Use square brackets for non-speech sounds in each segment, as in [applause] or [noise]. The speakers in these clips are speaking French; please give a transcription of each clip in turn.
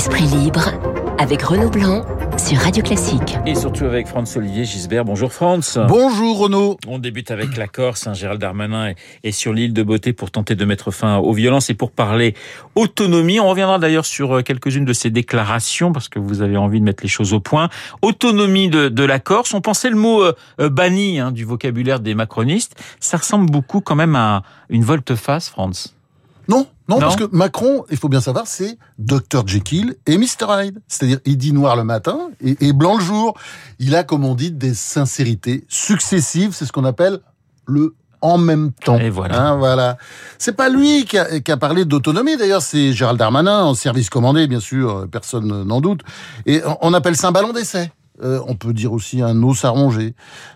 Esprit libre avec Renaud Blanc sur Radio Classique. Et surtout avec Franz-Olivier Gisbert. Bonjour Franz. Bonjour Renaud. On débute avec la Corse. Hein, Gérald Darmanin est sur l'île de Beauté pour tenter de mettre fin aux violences et pour parler autonomie. On reviendra d'ailleurs sur euh, quelques-unes de ses déclarations parce que vous avez envie de mettre les choses au point. Autonomie de, de la Corse. On pensait le mot euh, euh, banni hein, du vocabulaire des macronistes. Ça ressemble beaucoup quand même à une volte-face, Franz. Non, non, parce que Macron, il faut bien savoir, c'est Dr Jekyll et Mr Hyde. C'est-à-dire, il dit noir le matin et, blanc le jour. Il a, comme on dit, des sincérités successives. C'est ce qu'on appelle le en même temps. Et voilà. Hein, voilà. C'est pas lui qui a, qui a parlé d'autonomie, d'ailleurs, c'est Gérald Darmanin, en service commandé, bien sûr, personne n'en doute. Et on appelle ça un ballon d'essai. Euh, on peut dire aussi un os à ronger.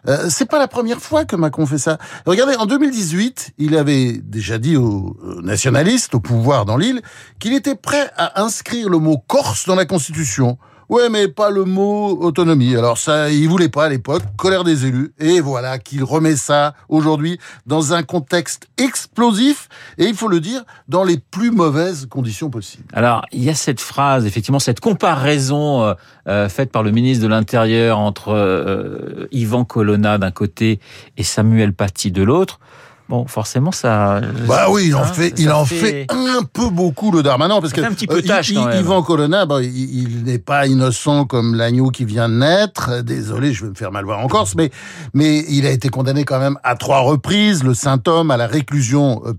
Euh, c'est pas la première fois que Macron fait ça. Regardez, en 2018, il avait déjà dit aux nationalistes, au pouvoir dans l'île, qu'il était prêt à inscrire le mot Corse dans la Constitution. Ouais, mais pas le mot autonomie. Alors ça, il voulait pas à l'époque, colère des élus. Et voilà qu'il remet ça aujourd'hui dans un contexte explosif et il faut le dire, dans les plus mauvaises conditions possibles. Alors, il y a cette phrase, effectivement, cette comparaison euh, euh, faite par le ministre de l'Intérieur entre euh, Yvan Colonna d'un côté et Samuel Paty de l'autre. Bon, forcément, ça. Bah oui, il en hein, fait, il en fait... un peu beaucoup le Darmanin parce que un petit peu tâche quand même. Yvan Colonna, bah, il, n'est pas innocent comme l'agneau qui vient de naître. Désolé, je vais me faire mal voir en Corse, mais mais il a été condamné quand même à trois reprises, le saint homme à la réclusion euh,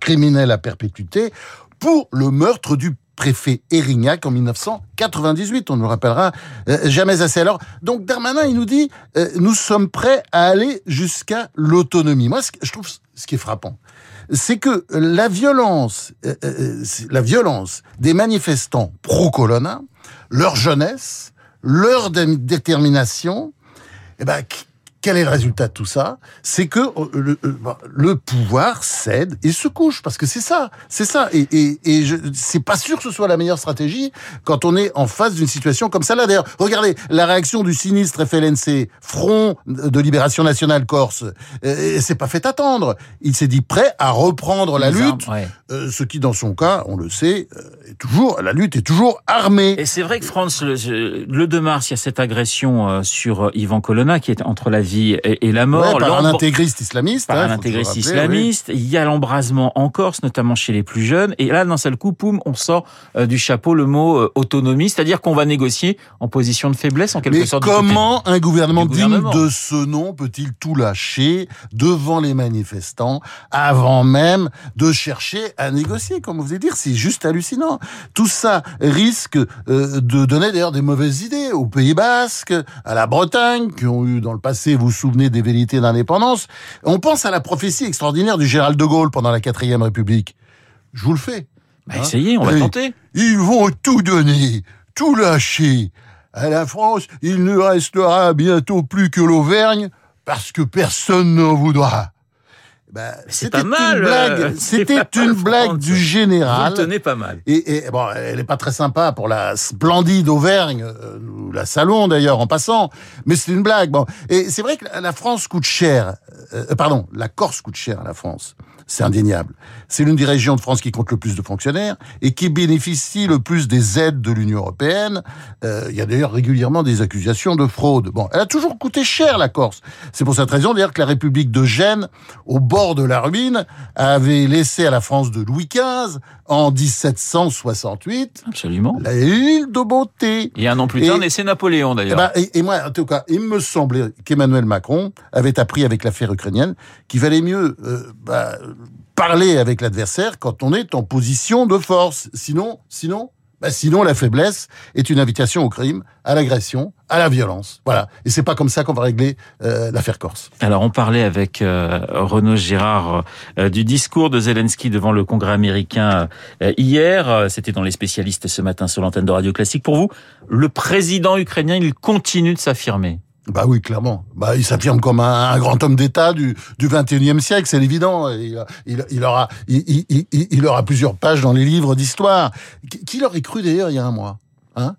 criminelle à perpétuité pour le meurtre du préfet Erignac en 1998. On nous rappellera euh, jamais assez. Alors, donc Darmanin, il nous dit, euh, nous sommes prêts à aller jusqu'à l'autonomie. Moi, ce je trouve ce qui est frappant, c'est que la violence, euh, la violence des manifestants pro-colonna, leur jeunesse, leur détermination, eh ben, quel est le résultat de tout ça? C'est que euh, euh, bah, le, pouvoir cède et se couche, parce que c'est ça, c'est ça. Et, et, et je, c'est pas sûr que ce soit la meilleure stratégie quand on est en face d'une situation comme ça. Là, d'ailleurs, regardez la réaction du sinistre FLNC, Front de Libération Nationale Corse. Euh, c'est pas fait attendre. Il s'est dit prêt à reprendre la lutte, ce qui, dans son cas, on le sait, est toujours la lutte est toujours armée. Et c'est vrai que France, le, le 2 mars, il y a cette agression sur Yvan Colonna qui est entre la et, la mort. par un intégriste islamiste. Par un intégriste islamiste. Il y a l'embrasement en Corse, notamment chez les plus jeunes. Et là, d'un seul coup, poum, on sort euh, du chapeau le mot euh, autonomie, c'est-à-dire qu'on va négocier en position de faiblesse, en quelque Mais sorte. Comment un gouvernement, digne de ce nom peut-il tout lâcher devant les manifestants avant même de chercher à négocier Comme vous voulez dire, c'est juste hallucinant. Tout ça risque euh, de donner d'ailleurs des mauvaises idées aux Pays Basques, à la Bretagne, qui ont eu dans le passé vous vous souvenez des vérités d'indépendance, on pense à la prophétie extraordinaire du Gérald de Gaulle pendant la quatrième République. Je vous le fais. Bah, essayez, on va tenter. Ils vont tout donner, tout lâcher. À la France, il ne restera bientôt plus que l'Auvergne parce que personne n'en voudra. Bah, c'était mal. Euh, [laughs] c'était une blague du général. Vous tenez pas mal. Et, bon, elle est pas très sympa pour la splendide Auvergne, euh, la Salon d'ailleurs en passant, mais c'est une blague. Bon, et c'est vrai que la France coûte cher. Euh, pardon, la Corse coûte cher à la France c'est indéniable. C'est l'une des régions de France qui compte le plus de fonctionnaires et qui bénéficie le plus des aides de l'Union européenne. Euh, il y a d'ailleurs régulièrement des accusations de fraude. Bon, elle a toujours coûté cher la Corse. C'est pour cette raison d'ailleurs que la République de Gênes, au bord de la ruine, avait laissé à la France de Louis XV en 1768 Absolument. l'île de Beauté. Et un an plus tard, naissait Napoléon d'ailleurs. Eh ben, et, et, moi, en tout cas, il me semblait qu'Emmanuel Macron avait appris avec l'affaire ukrainienne qu'il valait mieux euh, bah, parler avec l'adversaire quand on est en position de force. Sinon, sinon, bah sinon la faiblesse est une invitation au crime, à l'agression, à la violence. Voilà. Et c'est pas comme ça qu'on va régler euh, l'affaire Corse. Alors on parlait avec euh, Renaud Girard euh, du discours de Zelensky devant le Congrès américain hier. C'était dans les spécialistes ce matin sur l'antenne de Radio Classique. Pour vous, le président ukrainien, il continue de s'affirmer? Bah oui, clairement. Bah, il s'affirme comme un, grand homme d'État du, du 21e siècle, c'est évident. Il, aura, il, il, aura plusieurs pages dans les livres d'histoire. Qui l'aurait cru d'ailleurs il y a un mois? Hein?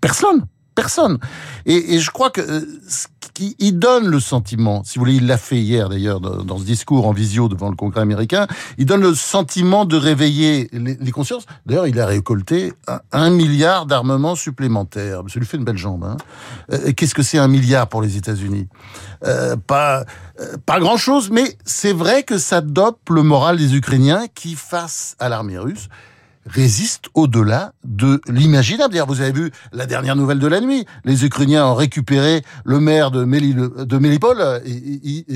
Personne. Personne. Et, et je crois que euh, ce qui il donne le sentiment, si vous voulez, il l'a fait hier d'ailleurs dans, ce discours en visio devant le Congrès américain, il donne le sentiment de réveiller les, les consciences. D'ailleurs, il a récolté un, un milliard d'armements supplémentaires. Ça lui fait une belle jambe. Hein. Euh, Qu'est-ce que c'est un milliard pour les États-Unis? Euh, Pas euh, pas grand-chose, mais c'est vrai que ça dope le moral des Ukrainiens qui, face à l'armée russe, résiste au-delà de l'imaginable. D'ailleurs, vous avez vu la dernière nouvelle de la nuit. Les Ukrainiens ont récupéré le maire de, Méli, de Mélipol et, et,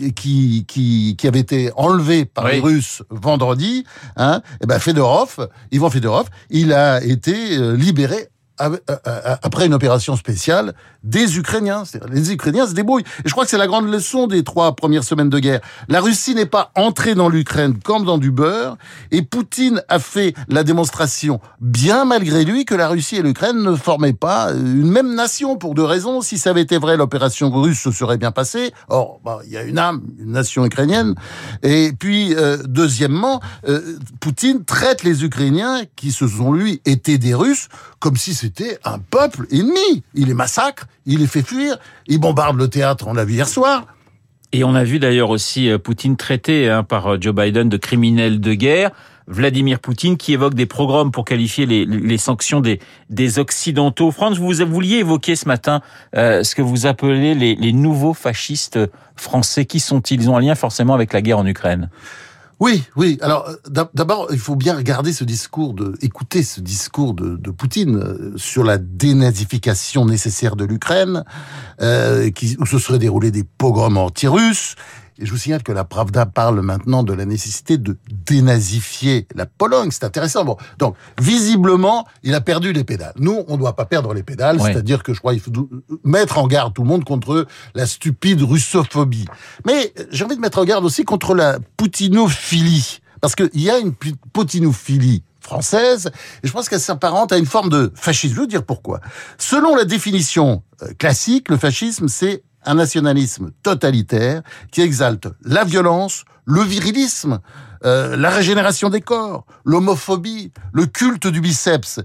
et, qui, qui, qui avait été enlevé par oui. les Russes vendredi. Hein, et ben Fedorov, Ivan Fedorov, il a été euh, libéré après une opération spéciale des Ukrainiens. Les Ukrainiens se débrouillent. Et je crois que c'est la grande leçon des trois premières semaines de guerre. La Russie n'est pas entrée dans l'Ukraine comme dans du beurre, et Poutine a fait la démonstration, bien malgré lui, que la Russie et l'Ukraine ne formaient pas une même nation pour deux raisons. Si ça avait été vrai, l'opération russe se serait bien passée. Or, bah, il y a une âme, une nation ukrainienne. Et puis, euh, deuxièmement, euh, Poutine traite les Ukrainiens, qui se sont, lui, été des Russes, comme si c'était un peuple ennemi. Il les massacre, il les fait fuir, il bombarde le théâtre, on l'a vu hier soir. Et on a vu d'ailleurs aussi Poutine traité hein, par Joe Biden de criminel de guerre. Vladimir Poutine qui évoque des programmes pour qualifier les, sanctions des, des Occidentaux. France, vous vouliez évoquer ce matin euh, ce que vous appelez les, les nouveaux fascistes français. Qui sont-ils? Ils ont un lien forcément avec la guerre en Ukraine. Oui, oui. Alors d'abord, il faut bien regarder ce discours de, écouter ce discours de, de Poutine sur la dénazification nécessaire de l'Ukraine, euh, qui, où se seraient déroulés des pogroms anti-russes. Et je vous signale que la Pravda parle maintenant de la nécessité de dénazifier la Pologne. C'est intéressant. Bon, donc visiblement, il a perdu les pédales. Nous, on ne doit pas perdre les pédales. C'est-à-dire que je crois qu'il faut mettre en garde tout le monde contre la stupide russophobie. Mais j'ai envie de mettre en garde aussi contre la poutinophilie. Parce qu'il y a une poutinophilie française, et je pense qu'elle s'apparente à une forme de fascisme. Je veux dire pourquoi. Selon la définition classique, le fascisme, c'est un nationalisme totalitaire qui exalte la violence, le virilisme, euh, la régénération des corps, l'homophobie, le culte du biceps.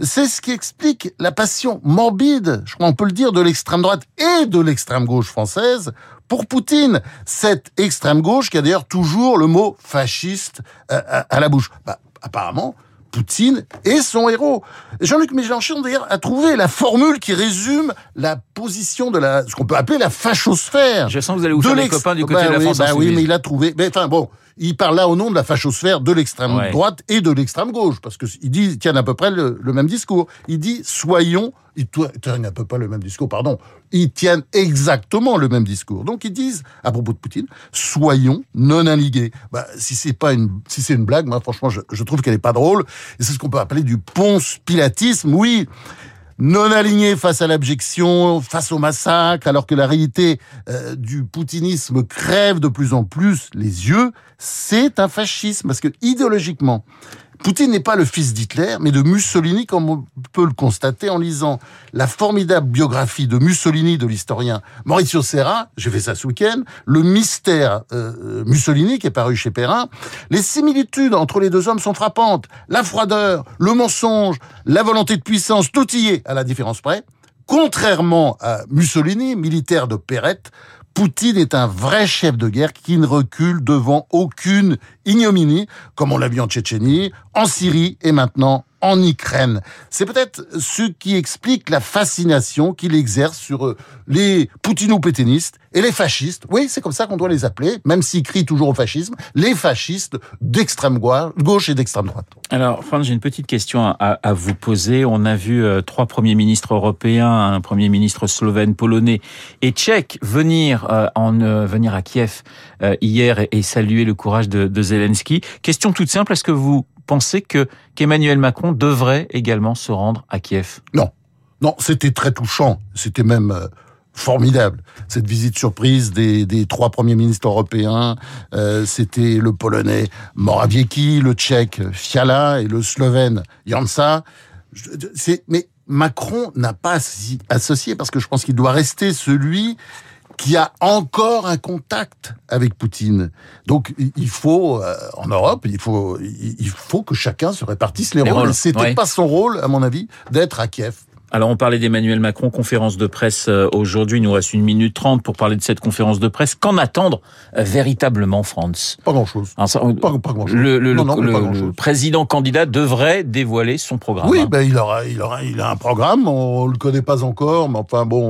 C'est ce qui explique la passion morbide, je crois on peut le dire, de l'extrême droite et de l'extrême gauche française pour Poutine. Cette extrême gauche qui a d'ailleurs toujours le mot fasciste à, à, à la bouche. Bah, apparemment, Poutine et son héros. Jean-Luc Mélenchon, d'ailleurs, a trouvé la formule qui résume la position de la, ce qu'on peut appeler la fachosphère. Je sens que vous allez vous faire les copains du côté bah, de la oui, France bah oui, mais il a trouvé, mais enfin bon, il parle là au nom de la fachosphère de l'extrême ouais. droite et de l'extrême gauche, parce qu'il dit, il tient à peu près le, le, même discours. Il dit, soyons, il tient à peu près le même discours, pardon, ils tiennent exactement le même discours. Donc ils disent, à propos de Poutine, soyons non inligués. Bah, si c'est pas une, si c'est une blague, moi, franchement, je, je trouve qu'elle est pas drôle, et c'est ce qu'on peut appeler du ponce pilatisme, oui non aligné face à l'abjection, face au massacre, alors que la réalité euh, du poutinisme crève de plus en plus les yeux, c'est un fascisme, parce que idéologiquement, Poutine n'est pas le fils d'Hitler, mais de Mussolini, comme on peut le constater en lisant la formidable biographie de Mussolini de l'historien Maurizio Serra, j'ai fait ça ce week-end, le mystère euh, Mussolini qui est paru chez Perrin. Les similitudes entre les deux hommes sont frappantes. La froideur, le mensonge, la volonté de puissance, tout y est à la différence près. Contrairement à Mussolini, militaire de Perrette, Poutine est un vrai chef de guerre qui ne recule devant aucune ignominie, comme on l'a vu en Tchétchénie, en Syrie et maintenant en Ukraine. C'est peut-être ce qui explique la fascination qu'il exerce sur les poutino-pétainistes et les fascistes. Oui, c'est comme ça qu'on doit les appeler, même s'ils crient toujours au fascisme, les fascistes d'extrême gauche et d'extrême droite. Alors, Franck, j'ai une petite question à, vous poser. On a vu euh, trois premiers ministres européens, un premier ministre slovène, polonais et tchèque venir euh, en euh, venir à Kiev hier et, saluer le courage de Zelensky. Question toute simple, est-ce que vous pensez que qu'Emmanuel Macron devrait également se rendre à Kiev? Non, non, c'était très touchant. C'était même euh, formidable. Cette visite surprise des, des trois premiers ministres européens, euh, c'était le polonais Morawiecki, le tchèque Fiala et le slovène Jansa. Mais Macron n'a pas associé parce que je pense qu'il doit rester celui qui a encore un contact avec Poutine. Donc il faut euh, en Europe, il faut il faut que chacun se répartisse les, les rôles. C'était ouais. pas son rôle, à mon avis, d'être à Kiev. Alors on parlait d'Emmanuel Macron, conférence de presse euh, aujourd'hui, il nous reste une minute trente pour parler de cette conférence de presse. Qu'en attendre euh, véritablement, France Pas grand-chose. Ça, Pas, pas grand-chose. le, le- Non, non, le- le président candidat devrait dévoiler son programme. Oui, hein. ben, il, aura, il, aura, il a un programme, on ne le connaît pas encore, mais enfin bon,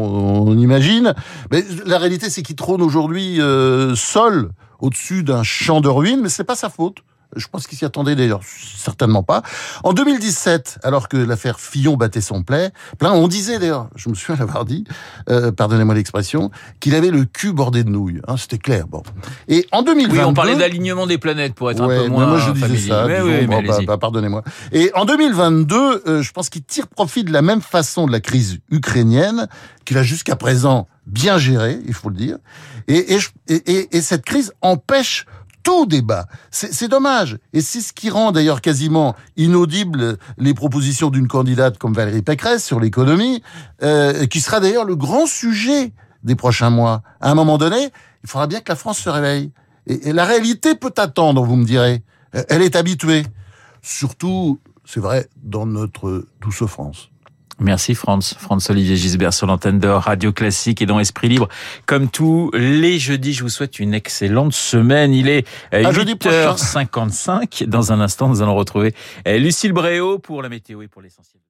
on imagine. Mais la réalité, c'est qu'il trône aujourd'hui euh, seul au-dessus d'un champ de ruines, mais c'est pas sa faute. Je pense qu'il s'y attendait d'ailleurs certainement pas. En 2017, alors que l'affaire Fillon battait son plein, plein, on disait d'ailleurs, je me souviens l'avoir dit, euh, pardonnez-moi l'expression, qu'il avait le cul bordé de nouilles. Hein, C'était clair. Bon. Et en 2022, Oui, on parlait d'alignement des planètes pour être un peu moins moi je disais ça. Oui, bon, bah, bah, pardonnez-moi. Et en 2022, euh, je pense qu'il tire profit de la même façon de la crise ukrainienne qu'il a jusqu'à présent bien gérée, il faut le dire. Et, et, et- et cette crise empêche tout débat. C'est dommage. Et c'est ce qui rend d'ailleurs quasiment inaudibles les propositions d'une candidate comme Valérie Pécresse sur l'économie, euh, qui sera d'ailleurs le grand sujet des prochains mois. À un moment donné, il faudra bien que la France se réveille. Et, et la réalité peut attendre, vous me direz. Euh, Elle est habituée. Surtout, c'est vrai, dans notre douce France. Merci Franz. Franz Olivier Gisbert sur l'antenne de Radio Classique et dans Esprit Libre. Comme tous les jeudis, je vous souhaite une excellente semaine. Il est euh, À jeudi prochain. 8h55. Dans un instant, nous allons retrouver euh, Lucille Bréau pour la météo et pour l'essentiel.